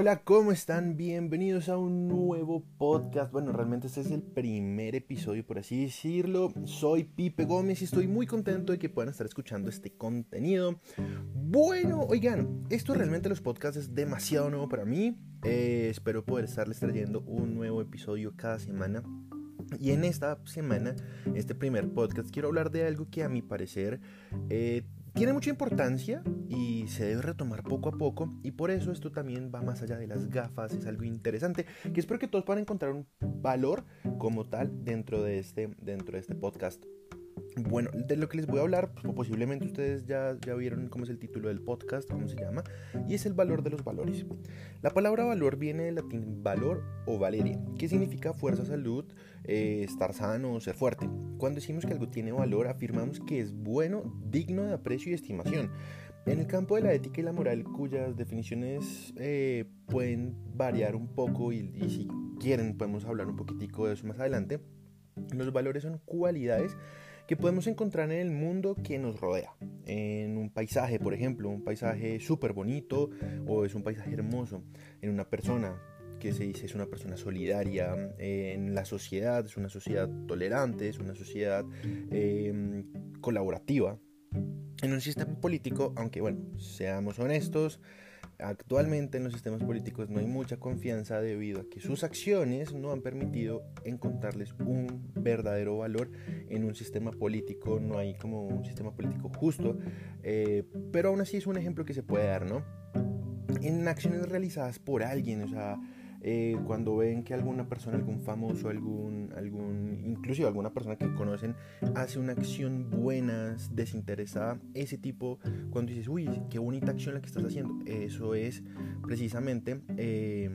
Hola, ¿cómo están? Bienvenidos a un nuevo podcast. Bueno, realmente este es el primer episodio, por así decirlo. Soy Pipe Gómez y estoy muy contento de que puedan estar escuchando este contenido. Bueno, oigan, esto realmente los podcasts es demasiado nuevo para mí. Eh, espero poder estarles trayendo un nuevo episodio cada semana. Y en esta semana, este primer podcast, quiero hablar de algo que a mi parecer eh, tiene mucha importancia y se debe retomar poco a poco y por eso esto también va más allá de las gafas, es algo interesante que espero que todos puedan encontrar un valor como tal dentro de este, dentro de este podcast. Bueno, de lo que les voy a hablar, pues, posiblemente ustedes ya, ya vieron cómo es el título del podcast, cómo se llama, y es el valor de los valores. La palabra valor viene del latín valor o valeria, que significa fuerza, salud, eh, estar sano, ser fuerte. Cuando decimos que algo tiene valor, afirmamos que es bueno, digno de aprecio y estimación. En el campo de la ética y la moral, cuyas definiciones eh, pueden variar un poco y, y si quieren podemos hablar un poquitico de eso más adelante, los valores son cualidades que podemos encontrar en el mundo que nos rodea. En un paisaje, por ejemplo, un paisaje súper bonito o es un paisaje hermoso. En una persona que se dice es una persona solidaria. En la sociedad es una sociedad tolerante, es una sociedad eh, colaborativa. En un sistema político, aunque bueno, seamos honestos, Actualmente en los sistemas políticos no hay mucha confianza debido a que sus acciones no han permitido encontrarles un verdadero valor en un sistema político, no hay como un sistema político justo, eh, pero aún así es un ejemplo que se puede dar, ¿no? En acciones realizadas por alguien, o sea, eh, cuando ven que alguna persona, algún famoso, algún, algún, inclusive alguna persona que conocen, hace una acción buena, desinteresada, ese tipo, cuando dices, uy, qué bonita acción la que estás haciendo, eso es precisamente eh,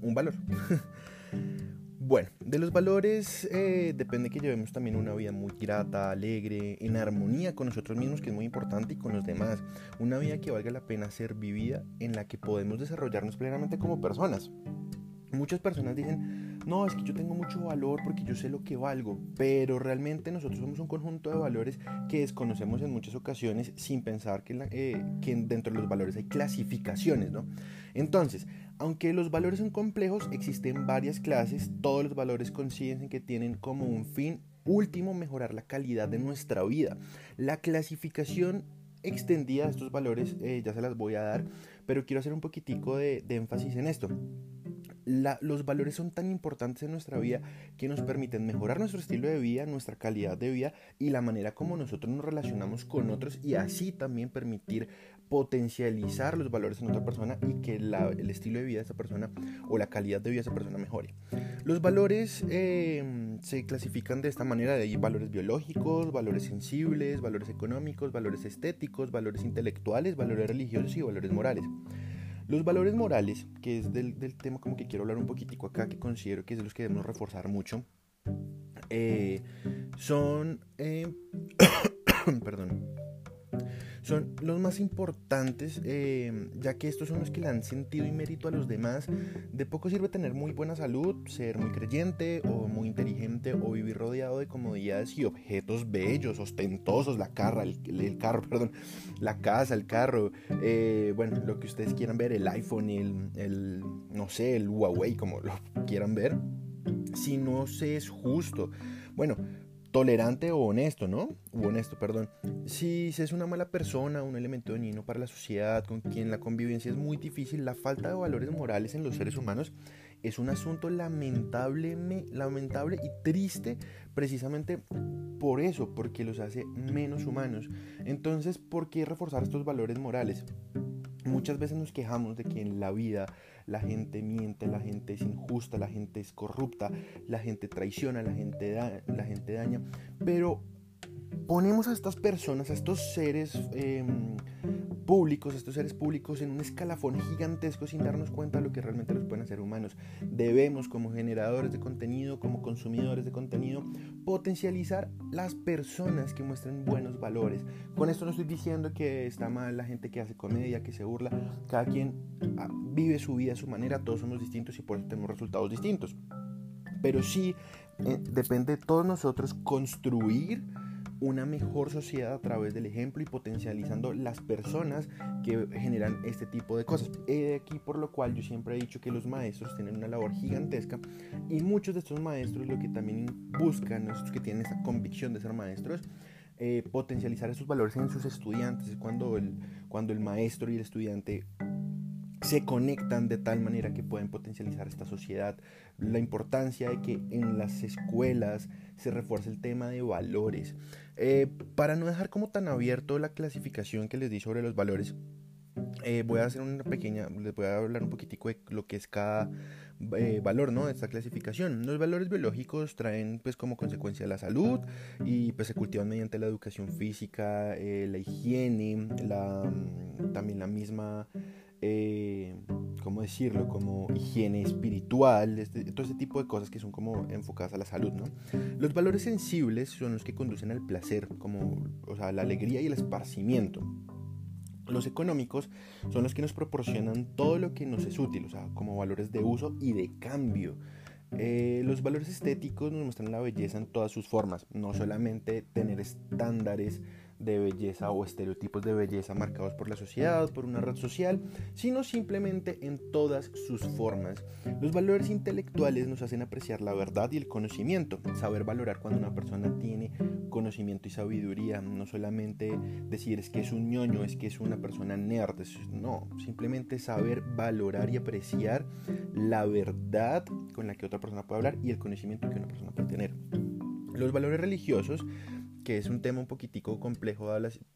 un valor. Bueno, de los valores eh, depende que llevemos también una vida muy grata, alegre, en armonía con nosotros mismos, que es muy importante, y con los demás. Una vida que valga la pena ser vivida, en la que podemos desarrollarnos plenamente como personas. Muchas personas dicen, no, es que yo tengo mucho valor porque yo sé lo que valgo, pero realmente nosotros somos un conjunto de valores que desconocemos en muchas ocasiones sin pensar que, eh, que dentro de los valores hay clasificaciones, ¿no? Entonces, aunque los valores son complejos, existen varias clases, todos los valores coinciden en que tienen como un fin último mejorar la calidad de nuestra vida. La clasificación extendida de estos valores eh, ya se las voy a dar, pero quiero hacer un poquitico de énfasis en esto los valores son tan importantes en nuestra vida que nos permiten mejorar nuestro estilo de vida, nuestra calidad de vida y la manera como nosotros nos relacionamos con otros y así también permitir potencializar los valores en otra persona y que el estilo de vida de esa persona o la calidad de vida de esa persona mejore. Los valores em, se clasifican de esta manera, ahí valores biológicos, valores sensibles, valores económicos, valores estéticos, valores intelectuales, valores religiosos y valores morales. Los valores morales, que es del, tema como que quiero hablar un poquitico acá, que considero que es de los que debemos reforzar mucho, eh, son... Eh, perdón son los más importantes, eh, ya que estos son los que le han sentido y mérito a los demás. De poco sirve tener muy buena salud, ser muy creyente o muy inteligente o vivir rodeado de comodidades y objetos bellos, ostentosos, la, el, carro, perdón, la casa, el carro, eh, bueno, lo que ustedes quieran ver, el iPhone, el, el, no sé, el Huawei, como lo quieran ver, si no se es justo. Bueno, tolerante o honesto, ¿no? O honesto, perdón. Si se es una mala persona, un elemento dañino para la sociedad, con quien la convivencia es muy difícil, la falta de valores morales en los seres humanos es un asunto lamentable, lamentable y triste precisamente por eso, porque los hace menos humanos. Entonces, ¿por qué reforzar estos valores morales? Muchas veces nos quejamos de que en la vida la gente miente, la gente injusta, la gente es corrupta, la gente traiciona, la gente, la gente daña, pero ponemos a estas personas, a estos seres em, públicos, estos seres públicos en un escalafón gigantesco sin darnos cuenta de lo que realmente los pueden hacer humanos. Debemos como generadores de contenido, como consumidores de contenido, potencializar las personas que muestren buenos valores. Con esto no estoy diciendo que está mal la gente que hace comedia, que se burla, cada quien ah, vive su vida a su manera, todos somos distintos y por eso tenemos resultados distintos. Pero sí eh, depende de todos nosotros construir una mejor sociedad a través del ejemplo y potencializando las personas que generan este tipo de cosas. de aquí por lo cual yo siempre he dicho que los maestros tienen una labor gigantesca y muchos de estos maestros lo que también buscan, estos que tienen esa convicción de ser maestros, eh, potencializar esos valores en sus estudiantes. Es cuando el, cuando el maestro y el estudiante se conectan de tal manera que pueden potencializar esta sociedad. La importancia de que en las escuelas se refuerce el tema de valores. Eh, para no dejar como tan abierto la clasificación que les di sobre los valores, eh, voy a hacer una pequeña, les voy a hablar un poquitico de lo que es cada eh, valor, ¿no? De esta clasificación. Los valores biológicos traen pues como consecuencia la salud y pues se cultivan mediante la educación física, la higiene, la, mm, también la misma eh, ¿cómo decirlo? Como higiene espiritual, este, todo este tipo de cosas que son como enfocadas a la salud, ¿no? Los valores sensibles son los que conducen al placer, como, o sea, la alegría y el esparcimiento. Los económicos son los que nos proporcionan todo lo que nos es útil, o sea, como valores de uso y de cambio. Eh, los valores estéticos nos muestran la belleza en todas sus formas, no solamente tener estándares de belleza o estereotipos de belleza marcados por la sociedad, por una red social, sino simplemente en todas sus formas. Los valores intelectuales nos hacen apreciar la verdad y el conocimiento, saber valorar cuando una persona tiene conocimiento y sabiduría, no solamente decir es que es un ñoño, es que es una persona nerd, no, simplemente saber valorar y apreciar la verdad con la que otra persona puede hablar y el conocimiento que una persona puede tener. Los valores religiosos que es un tema un poquitico complejo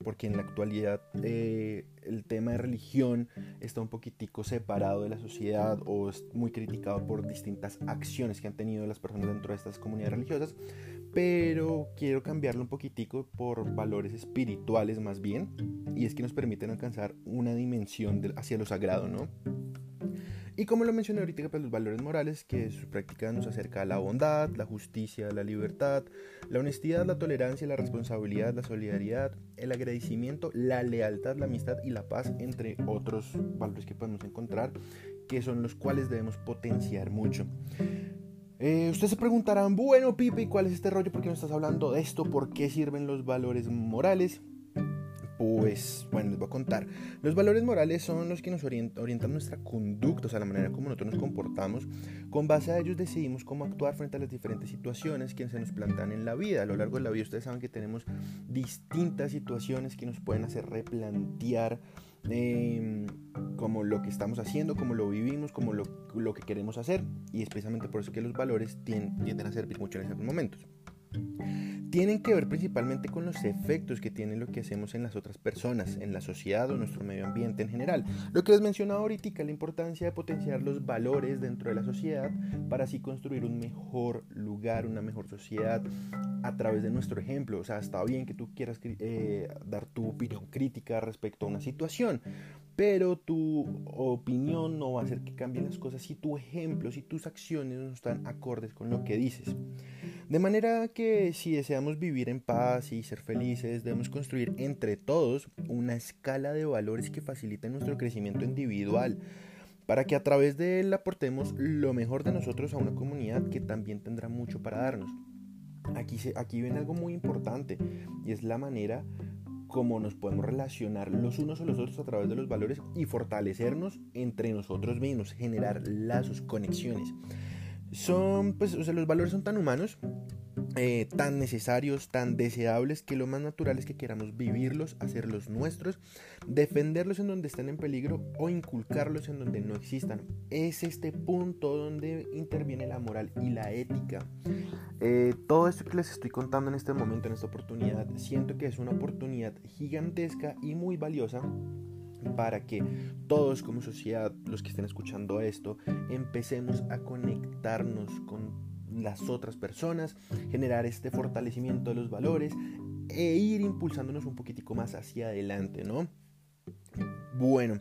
porque en la actualidad eh, el tema de religión está un poquitico separado de la sociedad o es muy criticado por distintas acciones que han tenido las personas dentro de estas comunidades religiosas, pero quiero cambiarlo un poquitico por valores espirituales más bien, y es que nos permiten alcanzar una dimensión hacia lo sagrado, ¿no? Y como lo mencioné ahorita, pues los valores morales, que su práctica nos acerca a la bondad, la justicia, la libertad, la honestidad, la tolerancia, la responsabilidad, la solidaridad, el agradecimiento, la lealtad, la amistad y la paz, entre otros valores que podemos encontrar, que son los cuales debemos potenciar mucho. Eh, ustedes se preguntarán, bueno Pipe, ¿cuál es este rollo? ¿Por qué no estás hablando de esto? ¿Por qué sirven los valores morales? Pues bueno, les voy a contar. Los valores morales son los que nos orientan, nuestra conducta, o sea, la manera como nosotros nos comportamos. Con base a ellos decidimos cómo actuar frente a las diferentes situaciones que se nos plantan en la vida. A lo largo de la vida ustedes saben que tenemos distintas situaciones que nos pueden hacer replantear em, como lo que estamos haciendo, como lo vivimos, como lo, lo, que queremos hacer. Y es precisamente por eso que los valores tienden a servir mucho en esos momentos tienen que ver principalmente con los efectos que tiene lo que hacemos en las otras personas, en la sociedad o nuestro medio ambiente en general. Lo que les mencionaba ahorita, la importancia de potenciar los valores dentro de la sociedad para así construir un mejor lugar, una mejor sociedad a través de nuestro ejemplo. O sea, está bien que tú quieras eh, dar tu opinión crítica respecto a una situación, pero tu opinión no va a hacer que cambien las cosas si tu ejemplo, si tus acciones no están acordes con lo que dices. De manera que si deseamos vivir en paz y ser felices, debemos construir entre todos una escala de valores que facilite nuestro crecimiento individual, para que a través de él aportemos lo mejor de nosotros a una comunidad que también tendrá mucho para darnos. Aquí, aquí viene algo muy importante y es la manera como nos podemos relacionar los unos a los otros a través de los valores y fortalecernos entre nosotros mismos, generar lazos, conexiones son, pues, o sea, los valores son tan humanos, eh, tan necesarios, tan deseables, que lo más natural es que queramos vivirlos, hacerlos nuestros, defenderlos en donde están en peligro o inculcarlos en donde no existan. Es este punto donde interviene la moral y la ética. Eh, todo esto que les estoy contando en este momento, en esta oportunidad, siento que es una oportunidad gigantesca y muy valiosa para que todos como sociedad, los que estén escuchando esto, empecemos a conectarnos con las otras personas, generar este fortalecimiento de los valores e ir impulsándonos un poquitico más hacia adelante, ¿no? Bueno,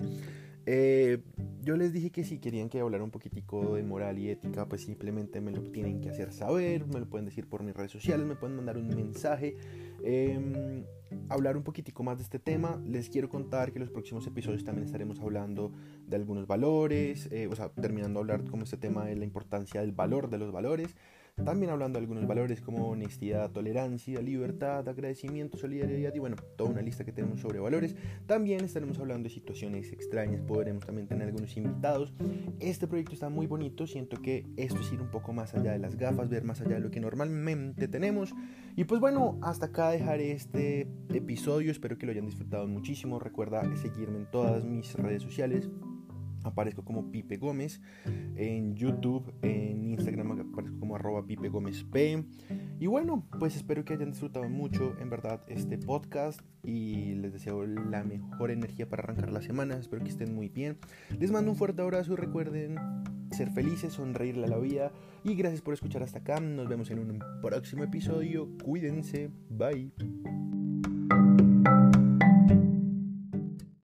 eh, yo les dije que si querían que hablara un poquitico de moral y ética, pues simplemente me lo tienen que hacer saber, me lo pueden decir por mis redes sociales, me pueden mandar un mensaje, em, hablar un poquitico más de este tema. Les quiero contar que en los próximos episodios también estaremos hablando de algunos valores, eh, o sea, terminando de hablar como este tema de la importancia del valor de los valores. También hablando de algunos valores como honestidad, tolerancia, libertad, agradecimiento, solidaridad y bueno, toda una lista que tenemos sobre valores. También estaremos hablando de situaciones extrañas, podremos también tener algunos invitados. Este proyecto está muy bonito, siento que esto es ir un poco más allá de las gafas, ver más allá de lo que normalmente tenemos. Y pues bueno, hasta acá dejaré este episodio, espero que lo hayan disfrutado muchísimo. Recuerda seguirme en todas mis redes sociales. Aparezco como Pipe Gómez en YouTube, en Instagram aparezco como arroba Pipe Gómez P. Y bueno, pues espero que hayan disfrutado mucho en verdad este podcast y les deseo la mejor energía para arrancar la semana. Espero que estén muy bien. Les mando un fuerte abrazo y recuerden ser felices, sonreírle a la vida. Y gracias por escuchar hasta acá. Nos vemos en un próximo episodio. Cuídense. Bye.